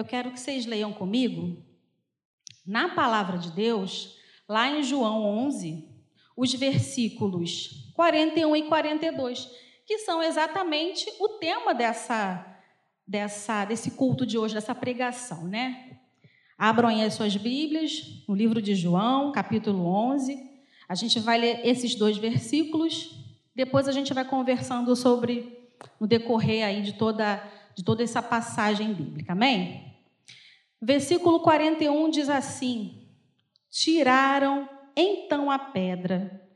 eu quero que vocês leiam comigo, na palavra de Deus, lá em João 11, os versículos 41 e 42, que são exatamente o tema dessa, dessa, desse culto de hoje, dessa pregação, né? Abram aí as suas Bíblias, no livro de João, capítulo 11. A gente vai ler esses dois versículos, depois a gente vai conversando sobre, no decorrer aí de toda, de toda essa passagem bíblica, amém? Versículo 41 diz assim: Tiraram então a pedra.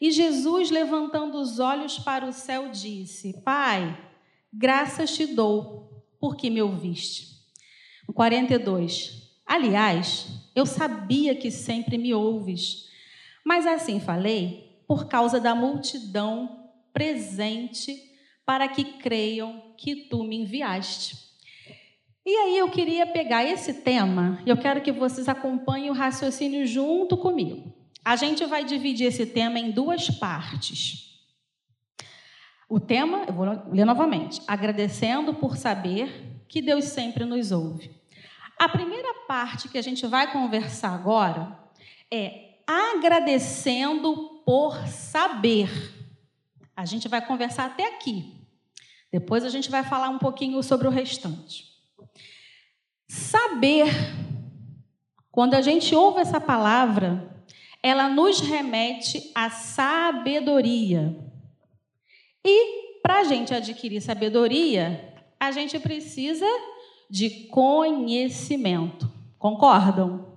E Jesus, levantando os olhos para o céu, disse: Pai, graças te dou, porque me ouviste. 42. Aliás, eu sabia que sempre me ouves, mas assim falei por causa da multidão presente, para que creiam que tu me enviaste. E aí eu queria pegar esse tema e eu quero que vocês acompanhem o raciocínio junto comigo. A gente vai dividir esse tema em duas partes. O tema, eu vou ler novamente, agradecendo por saber que Deus sempre nos ouve. A primeira parte que a gente vai conversar agora é agradecendo por saber. A gente vai conversar até aqui. Depois a gente vai falar um pouquinho sobre o restante. Saber, quando a gente ouve essa palavra, ela nos remete à sabedoria. E para a gente adquirir sabedoria, a gente precisa de conhecimento. Concordam?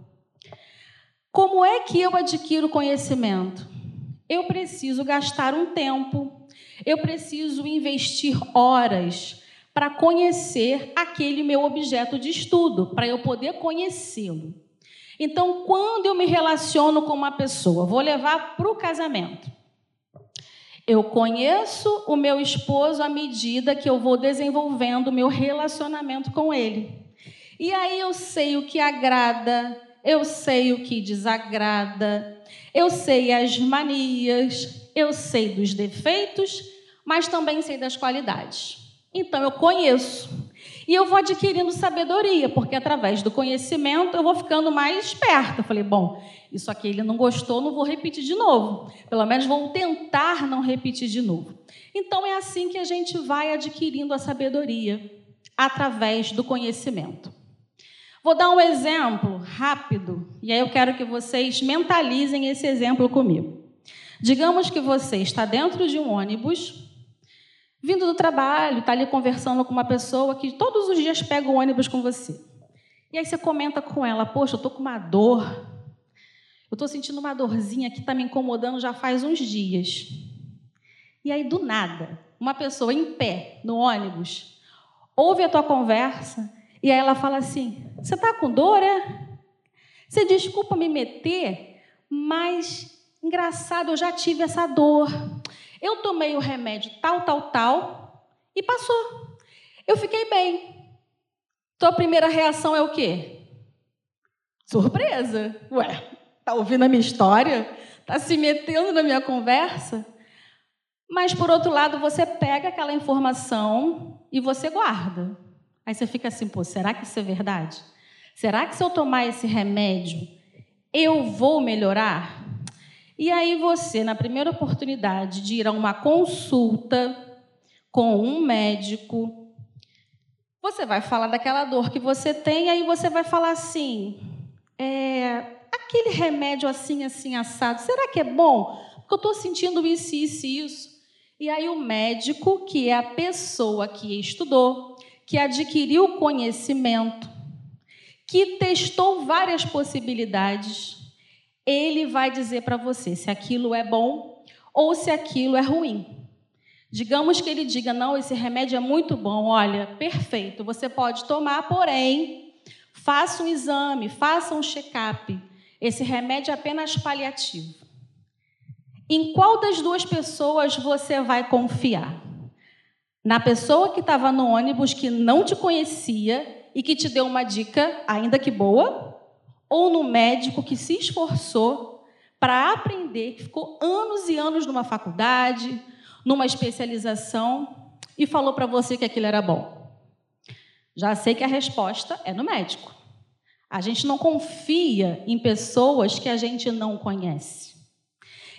Como é que eu adquiro conhecimento? Eu preciso gastar um tempo, eu preciso investir horas para conhecer aquele meu objeto de estudo, para eu poder conhecê-lo. Então, quando eu me relaciono com uma pessoa, vou levar para o casamento. Eu conheço o meu esposo à medida que eu vou desenvolvendo o meu relacionamento com ele. E aí eu sei o que agrada, eu sei o que desagrada, eu sei as manias, eu sei dos defeitos, mas também sei das qualidades. Então eu conheço. E eu vou adquirindo sabedoria, porque através do conhecimento eu vou ficando mais esperta. Eu falei, bom, isso aqui ele não gostou, não vou repetir de novo. Pelo menos vou tentar não repetir de novo. Então é assim que a gente vai adquirindo a sabedoria, através do conhecimento. Vou dar um exemplo rápido, e aí eu quero que vocês mentalizem esse exemplo comigo. Digamos que você está dentro de um ônibus vindo do trabalho, está ali conversando com uma pessoa que todos os dias pega o ônibus com você. E aí você comenta com ela: Poxa, eu estou com uma dor. Eu estou sentindo uma dorzinha que está me incomodando já faz uns dias. E aí, do nada, uma pessoa em pé no ônibus ouve a tua conversa e aí ela fala assim: Você está com dor, é? Você desculpa me meter, mas engraçado, eu já tive essa dor. Eu tomei o remédio tal, tal, tal e passou. Eu fiquei bem. Tua primeira reação é o quê? Surpresa. Ué, tá ouvindo a minha história? Tá se metendo na minha conversa? Mas por outro lado, você pega aquela informação e você guarda. Aí você fica assim, pô, será que isso é verdade? Será que se eu tomar esse remédio, eu vou melhorar? E aí você, na primeira oportunidade de ir a uma consulta com um médico, você vai falar daquela dor que você tem, aí você vai falar assim: é, aquele remédio assim, assim, assado, será que é bom? Porque eu estou sentindo isso, isso e isso. E aí o médico, que é a pessoa que estudou, que adquiriu conhecimento, que testou várias possibilidades, ele vai dizer para você se aquilo é bom ou se aquilo é ruim. Digamos que ele diga: não, esse remédio é muito bom, olha, perfeito, você pode tomar, porém, faça um exame, faça um check-up. Esse remédio é apenas paliativo. Em qual das duas pessoas você vai confiar? Na pessoa que estava no ônibus, que não te conhecia e que te deu uma dica, ainda que boa? Ou no médico que se esforçou para aprender, que ficou anos e anos numa faculdade, numa especialização e falou para você que aquilo era bom. Já sei que a resposta é no médico. A gente não confia em pessoas que a gente não conhece.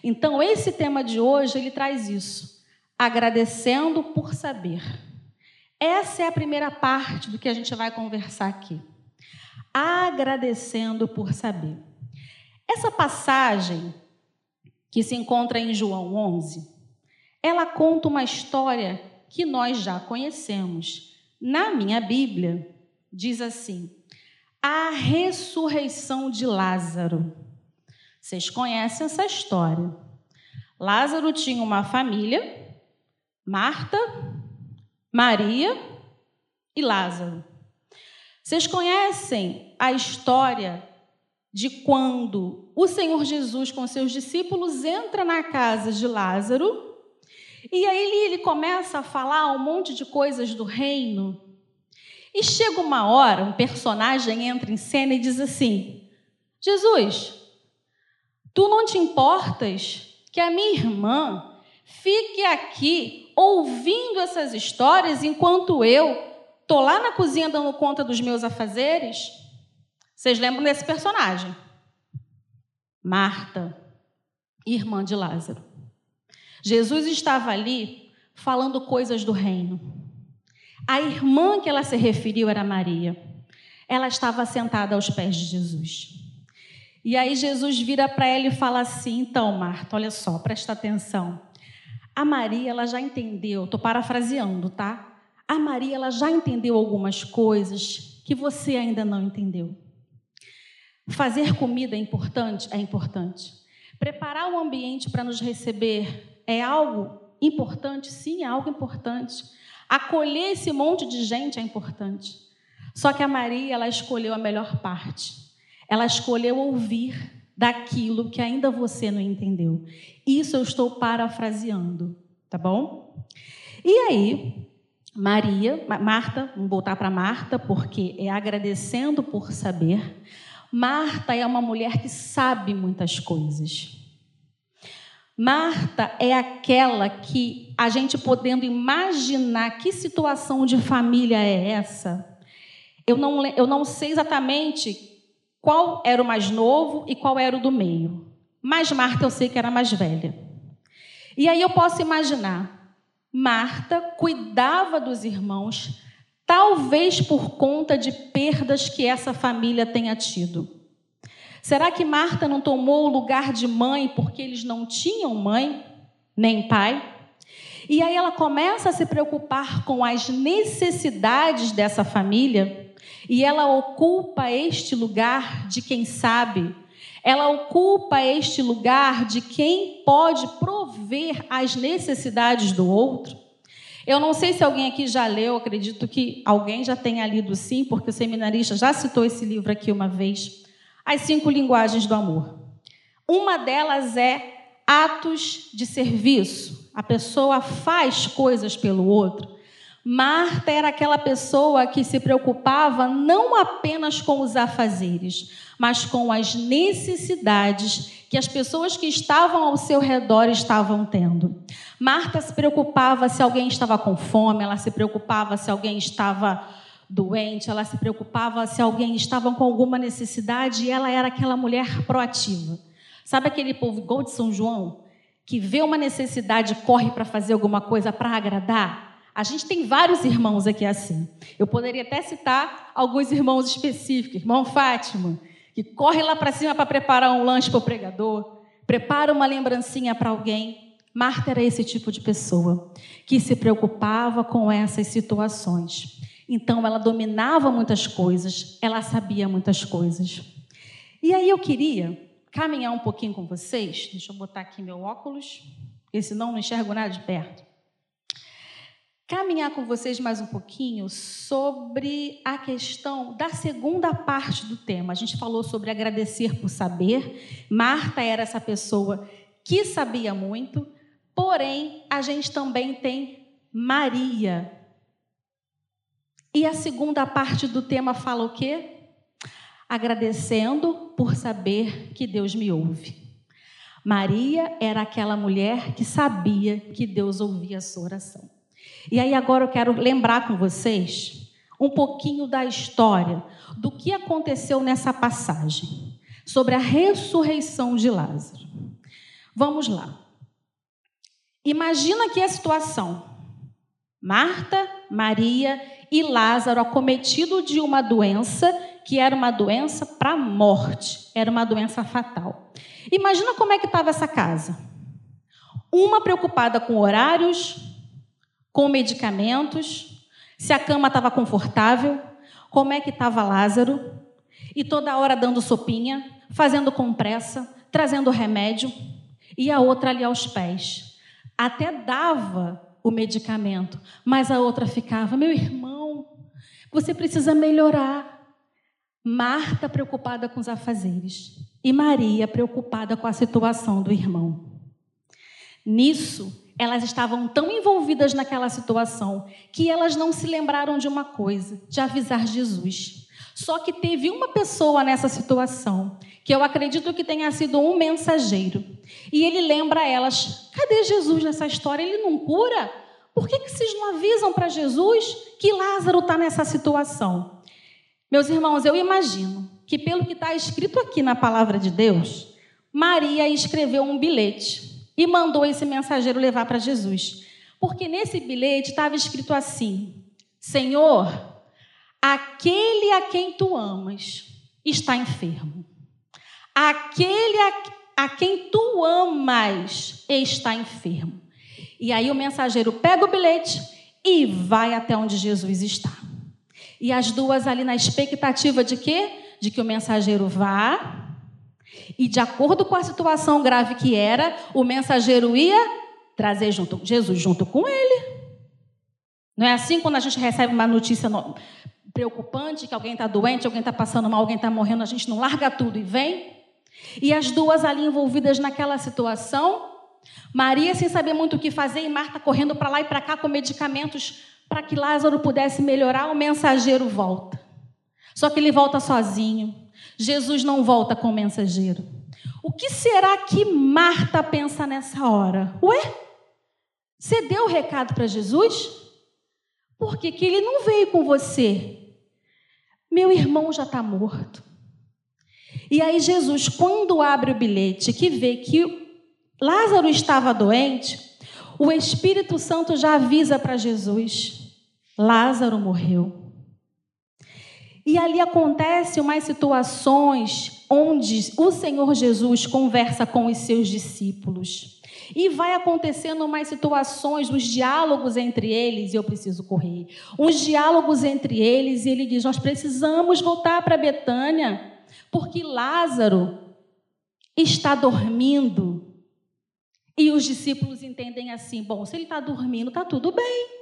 Então, esse tema de hoje, ele traz isso. Agradecendo por saber. Essa é a primeira parte do que a gente vai conversar aqui. Agradecendo por saber. Essa passagem, que se encontra em João 11, ela conta uma história que nós já conhecemos. Na minha Bíblia, diz assim: a ressurreição de Lázaro. Vocês conhecem essa história. Lázaro tinha uma família, Marta, Maria e Lázaro. Vocês conhecem a história de quando o Senhor Jesus, com seus discípulos, entra na casa de Lázaro e aí ele começa a falar um monte de coisas do reino. E chega uma hora, um personagem entra em cena e diz assim: Jesus, tu não te importas que a minha irmã fique aqui ouvindo essas histórias enquanto eu tô lá na cozinha dando conta dos meus afazeres? Vocês lembram desse personagem? Marta, irmã de Lázaro. Jesus estava ali falando coisas do reino. A irmã que ela se referiu era Maria. Ela estava sentada aos pés de Jesus. E aí Jesus vira para ela e fala assim: "Então, Marta, olha só, presta atenção. A Maria, ela já entendeu, estou parafraseando, tá? A Maria, ela já entendeu algumas coisas que você ainda não entendeu. Fazer comida é importante? É importante. Preparar o ambiente para nos receber é algo importante? Sim, é algo importante. Acolher esse monte de gente é importante. Só que a Maria, ela escolheu a melhor parte. Ela escolheu ouvir daquilo que ainda você não entendeu. Isso eu estou parafraseando, tá bom? E aí, Maria, Marta, vamos voltar para Marta, porque é agradecendo por saber. Marta é uma mulher que sabe muitas coisas. Marta é aquela que a gente podendo imaginar que situação de família é essa. Eu não, eu não sei exatamente qual era o mais novo e qual era o do meio. Mas Marta eu sei que era mais velha. E aí eu posso imaginar, Marta cuidava dos irmãos, talvez por conta de perdas que essa família tenha tido. Será que Marta não tomou o lugar de mãe porque eles não tinham mãe, nem pai? E aí ela começa a se preocupar com as necessidades dessa família e ela ocupa este lugar de quem sabe, ela ocupa este lugar de quem pode prover as necessidades do outro. Eu não sei se alguém aqui já leu, acredito que alguém já tenha lido sim, porque o seminarista já citou esse livro aqui uma vez as cinco linguagens do amor. Uma delas é atos de serviço. A pessoa faz coisas pelo outro. Marta era aquela pessoa que se preocupava não apenas com os afazeres, mas com as necessidades que as pessoas que estavam ao seu redor estavam tendo. Marta se preocupava se alguém estava com fome, ela se preocupava se alguém estava doente, ela se preocupava se alguém estava com alguma necessidade e ela era aquela mulher proativa. Sabe aquele povo igual de São João, que vê uma necessidade corre para fazer alguma coisa para agradar? A gente tem vários irmãos aqui assim. Eu poderia até citar alguns irmãos específicos. Irmão Fátima, que corre lá para cima para preparar um lanche para o pregador, prepara uma lembrancinha para alguém. Marta era esse tipo de pessoa que se preocupava com essas situações. Então ela dominava muitas coisas, ela sabia muitas coisas. E aí eu queria caminhar um pouquinho com vocês. Deixa eu botar aqui meu óculos, porque senão não enxergo nada de perto. Caminhar com vocês mais um pouquinho sobre a questão da segunda parte do tema. A gente falou sobre agradecer por saber. Marta era essa pessoa que sabia muito, porém a gente também tem Maria, e a segunda parte do tema fala o quê? Agradecendo por saber que Deus me ouve. Maria era aquela mulher que sabia que Deus ouvia a sua oração. E aí agora eu quero lembrar com vocês um pouquinho da história, do que aconteceu nessa passagem, sobre a ressurreição de Lázaro. Vamos lá. Imagina aqui a situação. Marta, Maria e Lázaro acometido de uma doença que era uma doença para a morte, era uma doença fatal. Imagina como é que estava essa casa. Uma preocupada com horários, com medicamentos, se a cama estava confortável, como é que estava Lázaro, e toda hora dando sopinha, fazendo compressa, trazendo remédio, e a outra ali aos pés. Até dava o medicamento, mas a outra ficava: meu irmão, você precisa melhorar. Marta preocupada com os afazeres e Maria preocupada com a situação do irmão. Nisso, elas estavam tão envolvidas naquela situação que elas não se lembraram de uma coisa, de avisar Jesus. Só que teve uma pessoa nessa situação, que eu acredito que tenha sido um mensageiro. E ele lembra elas: cadê Jesus nessa história? Ele não cura? Por que, que vocês não avisam para Jesus que Lázaro está nessa situação? Meus irmãos, eu imagino que, pelo que está escrito aqui na palavra de Deus, Maria escreveu um bilhete e mandou esse mensageiro levar para Jesus. Porque nesse bilhete estava escrito assim: Senhor, aquele a quem tu amas está enfermo. Aquele a, a quem tu amas está enfermo. E aí o mensageiro pega o bilhete e vai até onde Jesus está. E as duas ali na expectativa de quê? De que o mensageiro vá e de acordo com a situação grave que era, o mensageiro ia trazer junto Jesus junto com ele. Não é assim quando a gente recebe uma notícia preocupante que alguém está doente, alguém está passando mal, alguém está morrendo, a gente não larga tudo e vem? E as duas ali envolvidas naquela situação, Maria sem saber muito o que fazer e Marta correndo para lá e para cá com medicamentos para que Lázaro pudesse melhorar, o mensageiro volta. Só que ele volta sozinho. Jesus não volta com o mensageiro. O que será que Marta pensa nessa hora? Ué? Você deu o recado para Jesus? Por que, que ele não veio com você? Meu irmão já está morto. E aí, Jesus, quando abre o bilhete, que vê que Lázaro estava doente, o Espírito Santo já avisa para Jesus: Lázaro morreu. E ali acontecem umas situações onde o Senhor Jesus conversa com os seus discípulos. E vai acontecendo umas situações, uns diálogos entre eles, e eu preciso correr. Uns diálogos entre eles, e ele diz: Nós precisamos voltar para Betânia, porque Lázaro está dormindo. E os discípulos entendem assim: bom, se ele está dormindo, está tudo bem.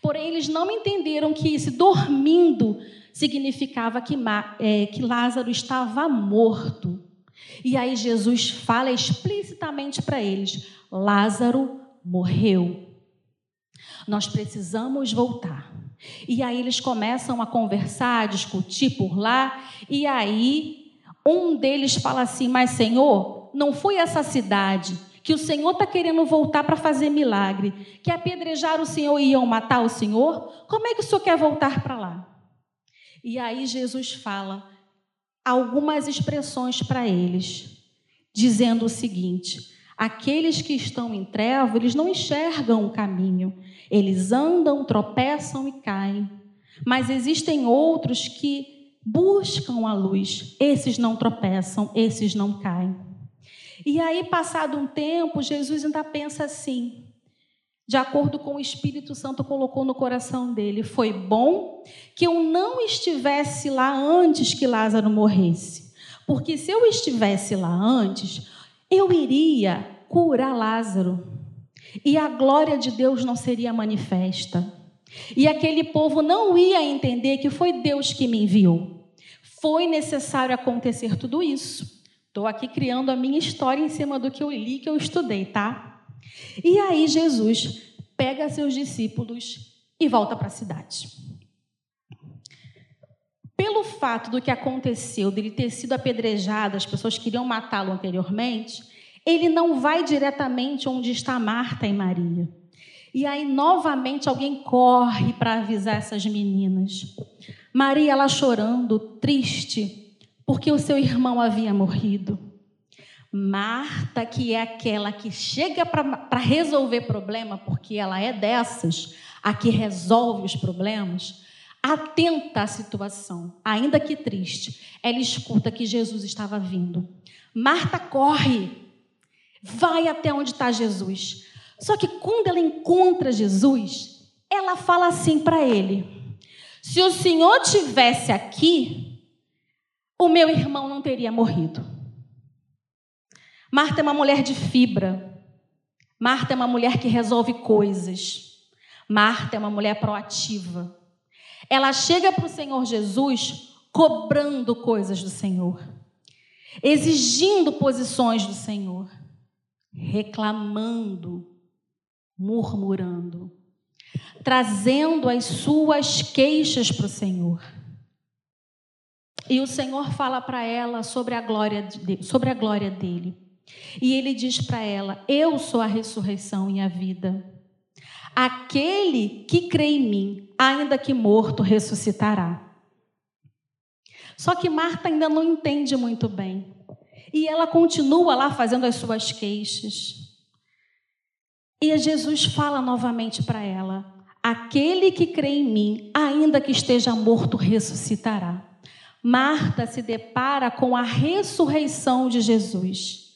Porém, eles não entenderam que esse dormindo significava que, é, que Lázaro estava morto. E aí Jesus fala explicitamente para eles: Lázaro morreu. Nós precisamos voltar. E aí eles começam a conversar, a discutir por lá, e aí um deles fala assim: Mas Senhor, não foi essa cidade que o Senhor está querendo voltar para fazer milagre, que apedrejar o Senhor e iam matar o Senhor, como é que o Senhor quer voltar para lá? E aí Jesus fala algumas expressões para eles, dizendo o seguinte: aqueles que estão em trevas, eles não enxergam o caminho, eles andam, tropeçam e caem. Mas existem outros que buscam a luz, esses não tropeçam, esses não caem. E aí, passado um tempo, Jesus ainda pensa assim, de acordo com o Espírito Santo colocou no coração dele: foi bom que eu não estivesse lá antes que Lázaro morresse. Porque se eu estivesse lá antes, eu iria curar Lázaro. E a glória de Deus não seria manifesta. E aquele povo não ia entender que foi Deus que me enviou. Foi necessário acontecer tudo isso. Estou aqui criando a minha história em cima do que eu li, que eu estudei, tá? E aí Jesus pega seus discípulos e volta para a cidade. Pelo fato do que aconteceu, dele ter sido apedrejado, as pessoas queriam matá-lo anteriormente, ele não vai diretamente onde está Marta e Maria. E aí, novamente, alguém corre para avisar essas meninas. Maria, ela chorando, triste, porque o seu irmão havia morrido. Marta, que é aquela que chega para resolver problema, porque ela é dessas, a que resolve os problemas, atenta à situação, ainda que triste, ela escuta que Jesus estava vindo. Marta corre, vai até onde está Jesus. Só que quando ela encontra Jesus, ela fala assim para ele: Se o Senhor tivesse aqui, o meu irmão não teria morrido. Marta é uma mulher de fibra. Marta é uma mulher que resolve coisas. Marta é uma mulher proativa. Ela chega para o Senhor Jesus cobrando coisas do Senhor, exigindo posições do Senhor, reclamando, murmurando, trazendo as suas queixas para o Senhor. E o Senhor fala para ela sobre a glória de, sobre a glória dele. E ele diz para ela: Eu sou a ressurreição e a vida. Aquele que crê em mim, ainda que morto, ressuscitará. Só que Marta ainda não entende muito bem. E ela continua lá fazendo as suas queixas. E Jesus fala novamente para ela: Aquele que crê em mim, ainda que esteja morto, ressuscitará. Marta se depara com a ressurreição de Jesus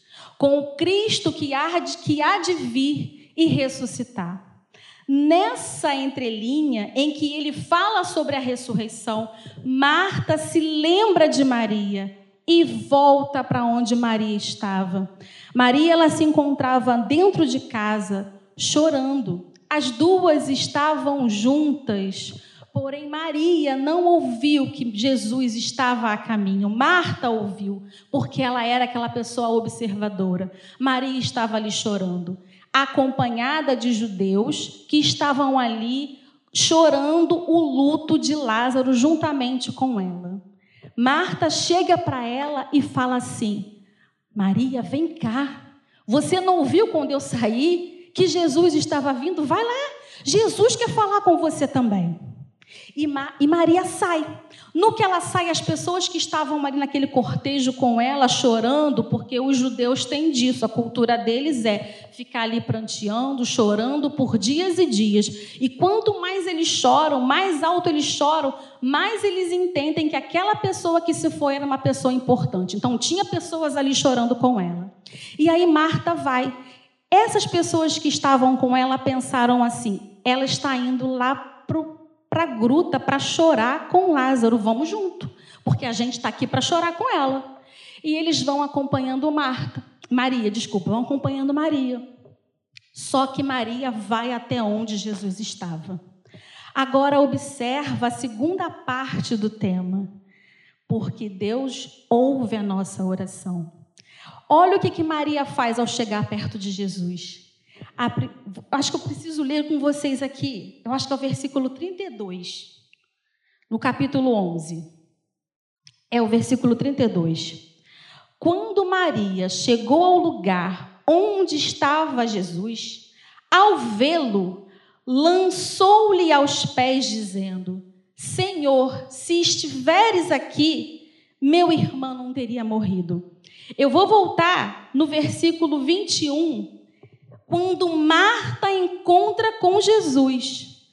com o Cristo que há de, que há de vir e ressuscitar. Nessa entrelinha em que ele fala sobre a ressurreição, Marta se lembra de Maria e volta para onde Maria estava. Maria ela se encontrava dentro de casa, chorando. As duas estavam juntas Porém, Maria não ouviu que Jesus estava a caminho. Marta ouviu, porque ela era aquela pessoa observadora. Maria estava ali chorando, acompanhada de judeus que estavam ali chorando o luto de Lázaro juntamente com ela. Marta chega para ela e fala assim: Maria, vem cá. Você não ouviu quando eu saí que Jesus estava vindo? Vai lá. Jesus quer falar com você também. E, Ma e Maria sai. No que ela sai, as pessoas que estavam ali naquele cortejo com ela, chorando, porque os judeus têm disso, a cultura deles é ficar ali pranteando, chorando por dias e dias. E quanto mais eles choram, mais alto eles choram, mais eles entendem que aquela pessoa que se foi era uma pessoa importante. Então, tinha pessoas ali chorando com ela. E aí, Marta vai. Essas pessoas que estavam com ela pensaram assim: ela está indo lá para o para a gruta para chorar com Lázaro. Vamos junto, porque a gente está aqui para chorar com ela. E eles vão acompanhando Marta, Maria, desculpa, vão acompanhando Maria. Só que Maria vai até onde Jesus estava. Agora observa a segunda parte do tema, porque Deus ouve a nossa oração. Olha o que, que Maria faz ao chegar perto de Jesus acho que eu preciso ler com vocês aqui. Eu acho que é o versículo 32, no capítulo 11. É o versículo 32. Quando Maria chegou ao lugar onde estava Jesus, ao vê-lo, lançou-lhe aos pés, dizendo: Senhor, se estiveres aqui, meu irmão não teria morrido. Eu vou voltar no versículo 21 quando Marta encontra com Jesus.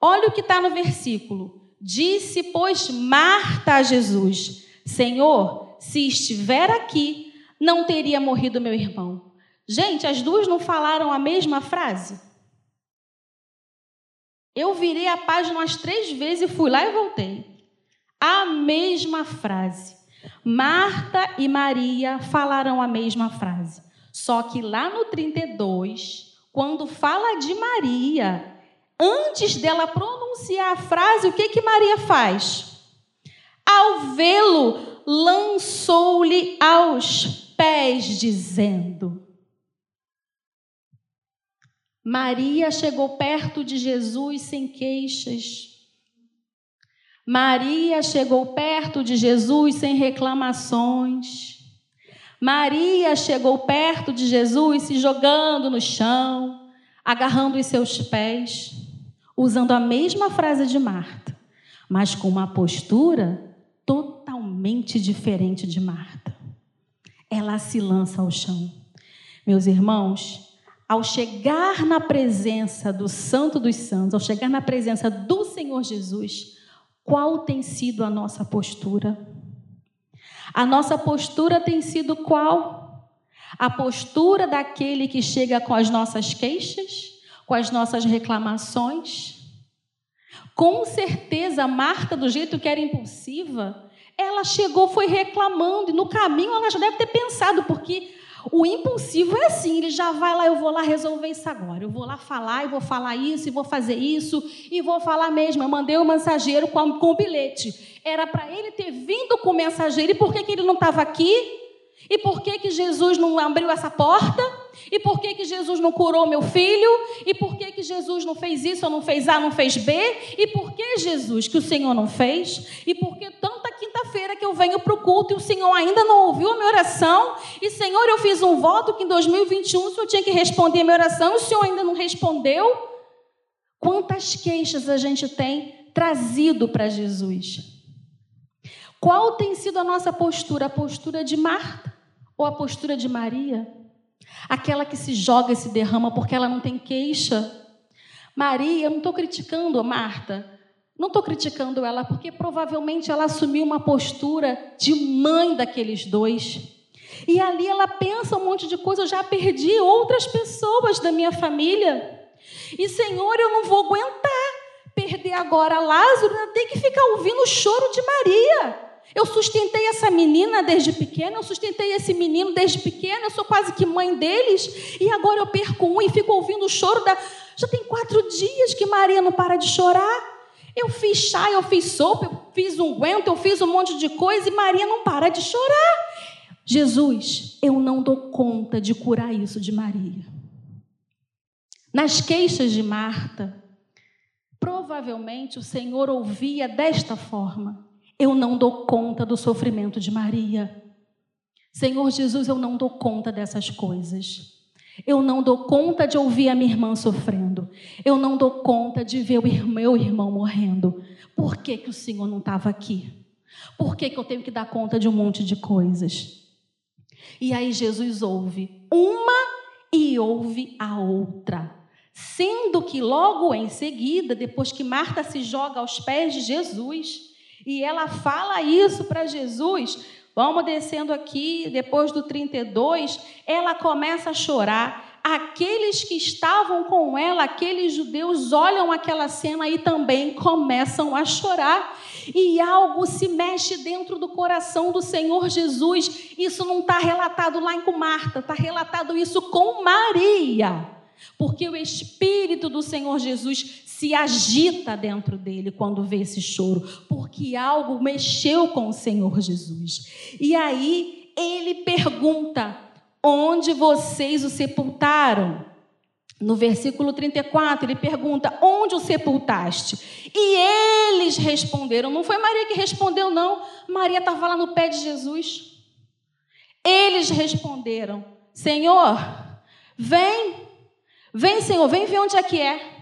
Olha o que está no versículo. Disse, pois, Marta a Jesus: Senhor, se estiver aqui, não teria morrido meu irmão. Gente, as duas não falaram a mesma frase? Eu virei a página umas três vezes e fui lá e voltei. A mesma frase. Marta e Maria falaram a mesma frase. Só que lá no 32, quando fala de Maria, antes dela pronunciar a frase, o que que Maria faz? Ao vê-lo, lançou-lhe aos pés, dizendo: Maria chegou perto de Jesus sem queixas. Maria chegou perto de Jesus sem reclamações. Maria chegou perto de Jesus se jogando no chão, agarrando os seus pés, usando a mesma frase de Marta, mas com uma postura totalmente diferente de Marta. Ela se lança ao chão. Meus irmãos, ao chegar na presença do Santo dos Santos, ao chegar na presença do Senhor Jesus, qual tem sido a nossa postura? A nossa postura tem sido qual? A postura daquele que chega com as nossas queixas, com as nossas reclamações? Com certeza, Marta, do jeito que era impulsiva, ela chegou, foi reclamando, e no caminho ela já deve ter pensado, porque o impulsivo é assim, ele já vai lá, eu vou lá resolver isso agora. Eu vou lá falar, e vou falar isso, e vou fazer isso, e vou falar mesmo. Eu mandei o mensageiro com, com o bilhete. Era para ele ter vindo com o mensageiro, e por que, que ele não estava aqui? E por que, que Jesus não abriu essa porta? E por que, que Jesus não curou meu filho? E por que, que Jesus não fez isso, ou não fez A, não fez B? E por que Jesus que o Senhor não fez? E por que tanta quinta-feira que eu venho para o culto e o Senhor ainda não ouviu a minha oração? E Senhor, eu fiz um voto que em 2021 o Senhor tinha que responder a minha oração e o Senhor ainda não respondeu? Quantas queixas a gente tem trazido para Jesus? Qual tem sido a nossa postura? A postura de Marta ou a postura de Maria? Aquela que se joga e se derrama porque ela não tem queixa. Maria, eu não estou criticando a Marta, não estou criticando ela porque provavelmente ela assumiu uma postura de mãe daqueles dois. E ali ela pensa um monte de coisa, eu já perdi outras pessoas da minha família. E Senhor, eu não vou aguentar perder agora Lázaro, tem que ficar ouvindo o choro de Maria. Eu sustentei essa menina desde pequena, eu sustentei esse menino desde pequena, eu sou quase que mãe deles, e agora eu perco um e fico ouvindo o choro da. Já tem quatro dias que Maria não para de chorar. Eu fiz chá, eu fiz sopa, eu fiz unguento, eu fiz um monte de coisa e Maria não para de chorar. Jesus, eu não dou conta de curar isso de Maria. Nas queixas de Marta, provavelmente o Senhor ouvia desta forma: eu não dou conta do sofrimento de Maria. Senhor Jesus, eu não dou conta dessas coisas. Eu não dou conta de ouvir a minha irmã sofrendo. Eu não dou conta de ver o meu irmão morrendo. Por que, que o Senhor não estava aqui? Por que, que eu tenho que dar conta de um monte de coisas? E aí Jesus ouve uma e ouve a outra. Sendo que logo em seguida, depois que Marta se joga aos pés de Jesus, e ela fala isso para Jesus. Vamos descendo aqui, depois do 32, ela começa a chorar. Aqueles que estavam com ela, aqueles judeus, olham aquela cena e também começam a chorar. E algo se mexe dentro do coração do Senhor Jesus. Isso não está relatado lá com Marta, está relatado isso com Maria. Porque o Espírito do Senhor Jesus se agita dentro dele quando vê esse choro, porque algo mexeu com o Senhor Jesus. E aí ele pergunta: onde vocês o sepultaram? No versículo 34, ele pergunta: Onde o sepultaste? E eles responderam: Não foi Maria que respondeu, não. Maria estava lá no pé de Jesus. Eles responderam: Senhor, vem, vem, Senhor, vem ver onde é que é.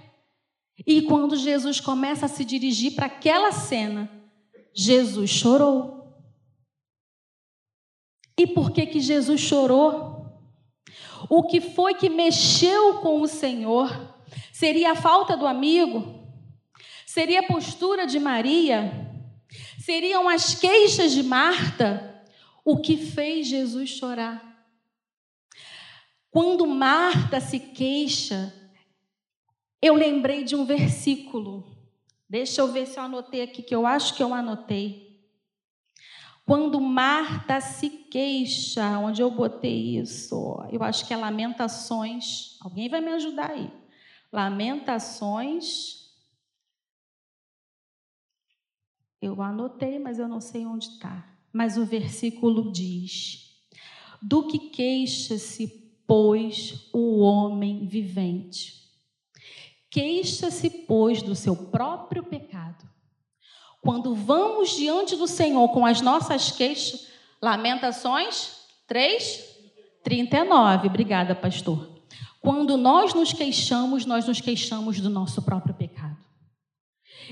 E quando Jesus começa a se dirigir para aquela cena, Jesus chorou. E por que que Jesus chorou? O que foi que mexeu com o Senhor? Seria a falta do amigo? Seria a postura de Maria? Seriam as queixas de Marta? O que fez Jesus chorar? Quando Marta se queixa, eu lembrei de um versículo. Deixa eu ver se eu anotei aqui, que eu acho que eu anotei. Quando Marta se queixa, onde eu botei isso? Eu acho que é Lamentações. Alguém vai me ajudar aí. Lamentações. Eu anotei, mas eu não sei onde está. Mas o versículo diz: Do que queixa-se, pois, o homem vivente? Queixa-se, pois, do seu próprio pecado. Quando vamos diante do Senhor com as nossas queixas, Lamentações 3, 39. Obrigada, pastor. Quando nós nos queixamos, nós nos queixamos do nosso próprio pecado.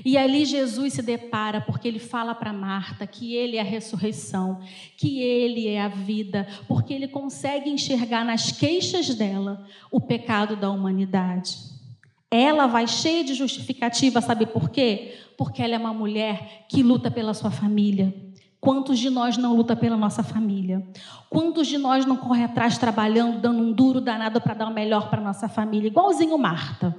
E ali Jesus se depara, porque ele fala para Marta que ele é a ressurreição, que ele é a vida, porque ele consegue enxergar nas queixas dela o pecado da humanidade. Ela vai cheia de justificativa, sabe por quê? Porque ela é uma mulher que luta pela sua família. Quantos de nós não luta pela nossa família? Quantos de nós não corre atrás trabalhando, dando um duro danado para dar o melhor para nossa família? Igualzinho Marta.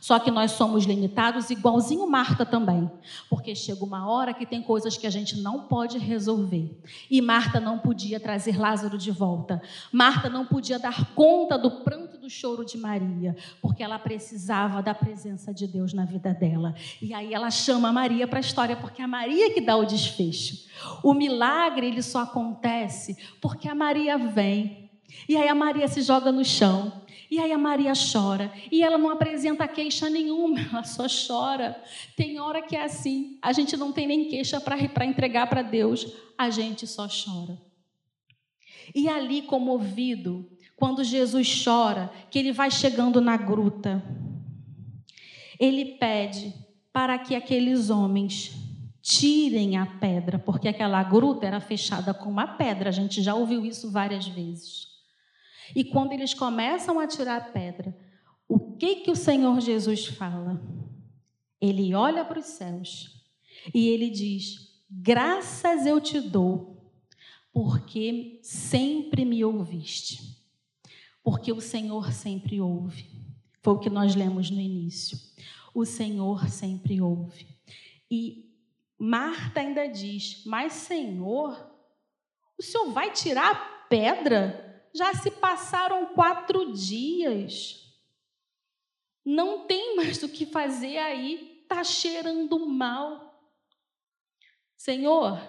Só que nós somos limitados, igualzinho Marta também. Porque chega uma hora que tem coisas que a gente não pode resolver. E Marta não podia trazer Lázaro de volta. Marta não podia dar conta do pranto choro de Maria, porque ela precisava da presença de Deus na vida dela. E aí ela chama Maria para a história, porque é a Maria que dá o desfecho. O milagre ele só acontece porque a Maria vem. E aí a Maria se joga no chão. E aí a Maria chora. E ela não apresenta queixa nenhuma, ela só chora. Tem hora que é assim. A gente não tem nem queixa para entregar para Deus. A gente só chora. E ali, comovido, quando Jesus chora, que ele vai chegando na gruta, ele pede para que aqueles homens tirem a pedra, porque aquela gruta era fechada com uma pedra. A gente já ouviu isso várias vezes. E quando eles começam a tirar a pedra, o que que o Senhor Jesus fala? Ele olha para os céus e ele diz: Graças eu te dou, porque sempre me ouviste. Porque o Senhor sempre ouve. Foi o que nós lemos no início. O Senhor sempre ouve. E Marta ainda diz: Mas, Senhor, o Senhor vai tirar a pedra? já se passaram quatro dias. Não tem mais o que fazer aí, está cheirando mal. Senhor,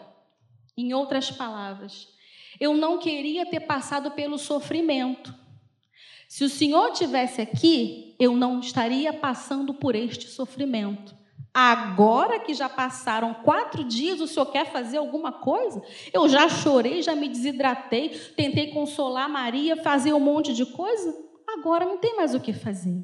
em outras palavras, eu não queria ter passado pelo sofrimento. Se o Senhor tivesse aqui, eu não estaria passando por este sofrimento. Agora que já passaram quatro dias, o senhor quer fazer alguma coisa? Eu já chorei, já me desidratei, tentei consolar Maria, fazer um monte de coisa. Agora não tem mais o que fazer.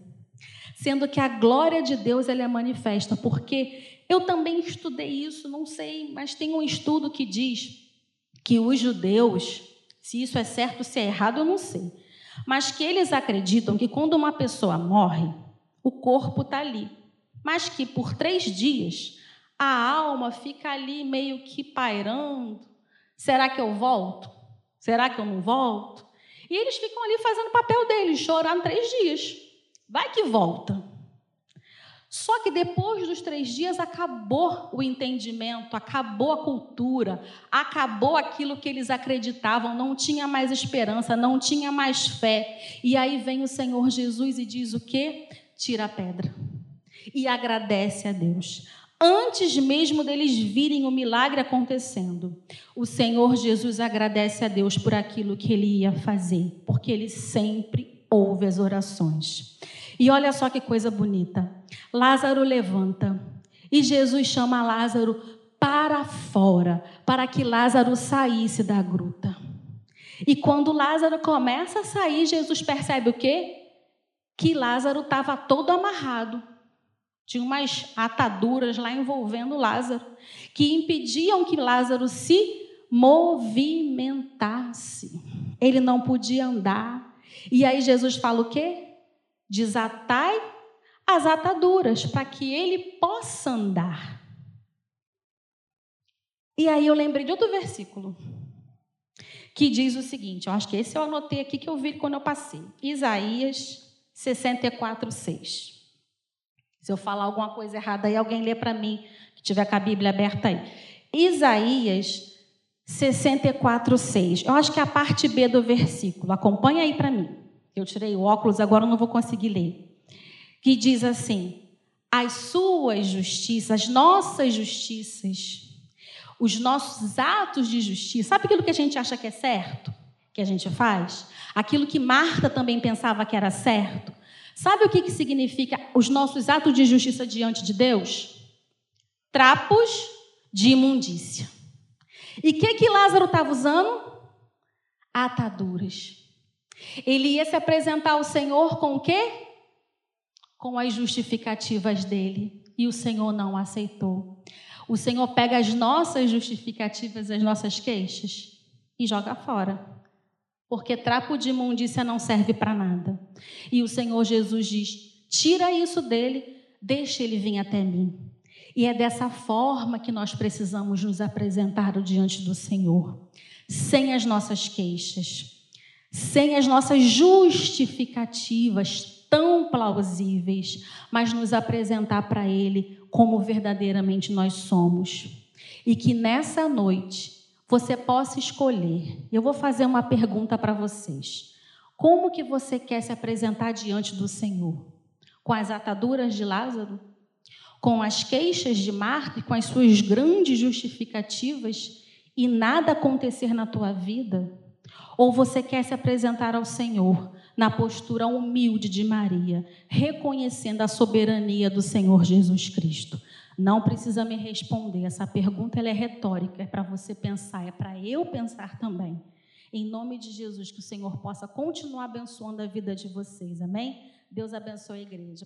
Sendo que a glória de Deus ela é manifesta, porque eu também estudei isso, não sei, mas tem um estudo que diz que os judeus, se isso é certo, se é errado, eu não sei, mas que eles acreditam que quando uma pessoa morre, o corpo está ali mas que por três dias a alma fica ali meio que pairando. Será que eu volto? Será que eu não volto? E eles ficam ali fazendo o papel deles, chorando três dias. Vai que volta. Só que depois dos três dias acabou o entendimento, acabou a cultura, acabou aquilo que eles acreditavam, não tinha mais esperança, não tinha mais fé. E aí vem o Senhor Jesus e diz o quê? Tira a pedra e agradece a Deus. Antes mesmo deles virem o milagre acontecendo, o Senhor Jesus agradece a Deus por aquilo que ele ia fazer, porque ele sempre ouve as orações. E olha só que coisa bonita. Lázaro levanta e Jesus chama Lázaro para fora, para que Lázaro saísse da gruta. E quando Lázaro começa a sair, Jesus percebe o quê? Que Lázaro estava todo amarrado tinha umas ataduras lá envolvendo Lázaro, que impediam que Lázaro se movimentasse. Ele não podia andar. E aí Jesus fala o quê? Desatai as ataduras para que ele possa andar. E aí eu lembrei de outro versículo que diz o seguinte, eu acho que esse eu anotei aqui que eu vi quando eu passei. Isaías 64, 6. Se eu falar alguma coisa errada aí, alguém lê para mim, que tiver com a Bíblia aberta aí. Isaías 64, 6. Eu acho que é a parte B do versículo. Acompanha aí para mim. Eu tirei o óculos, agora eu não vou conseguir ler. Que diz assim: As suas justiças, as nossas justiças, os nossos atos de justiça, sabe aquilo que a gente acha que é certo? Que a gente faz? Aquilo que Marta também pensava que era certo? Sabe o que, que significa os nossos atos de justiça diante de Deus? Trapos de imundícia. E o que, que Lázaro estava usando? Ataduras. Ele ia se apresentar ao Senhor com o quê? Com as justificativas dele. E o Senhor não aceitou. O Senhor pega as nossas justificativas, as nossas queixas e joga fora. Porque trapo de imundícia não serve para nada. E o Senhor Jesus diz: tira isso dele, deixa ele vir até mim. E é dessa forma que nós precisamos nos apresentar diante do Senhor, sem as nossas queixas, sem as nossas justificativas tão plausíveis, mas nos apresentar para Ele como verdadeiramente nós somos. E que nessa noite você possa escolher. Eu vou fazer uma pergunta para vocês. Como que você quer se apresentar diante do Senhor? Com as ataduras de Lázaro? com as queixas de Marta e com as suas grandes justificativas e nada acontecer na tua vida? Ou você quer se apresentar ao Senhor na postura humilde de Maria, reconhecendo a soberania do Senhor Jesus Cristo? Não precisa me responder, essa pergunta ela é retórica, é para você pensar, é para eu pensar também. Em nome de Jesus, que o Senhor possa continuar abençoando a vida de vocês, amém? Deus abençoe a igreja.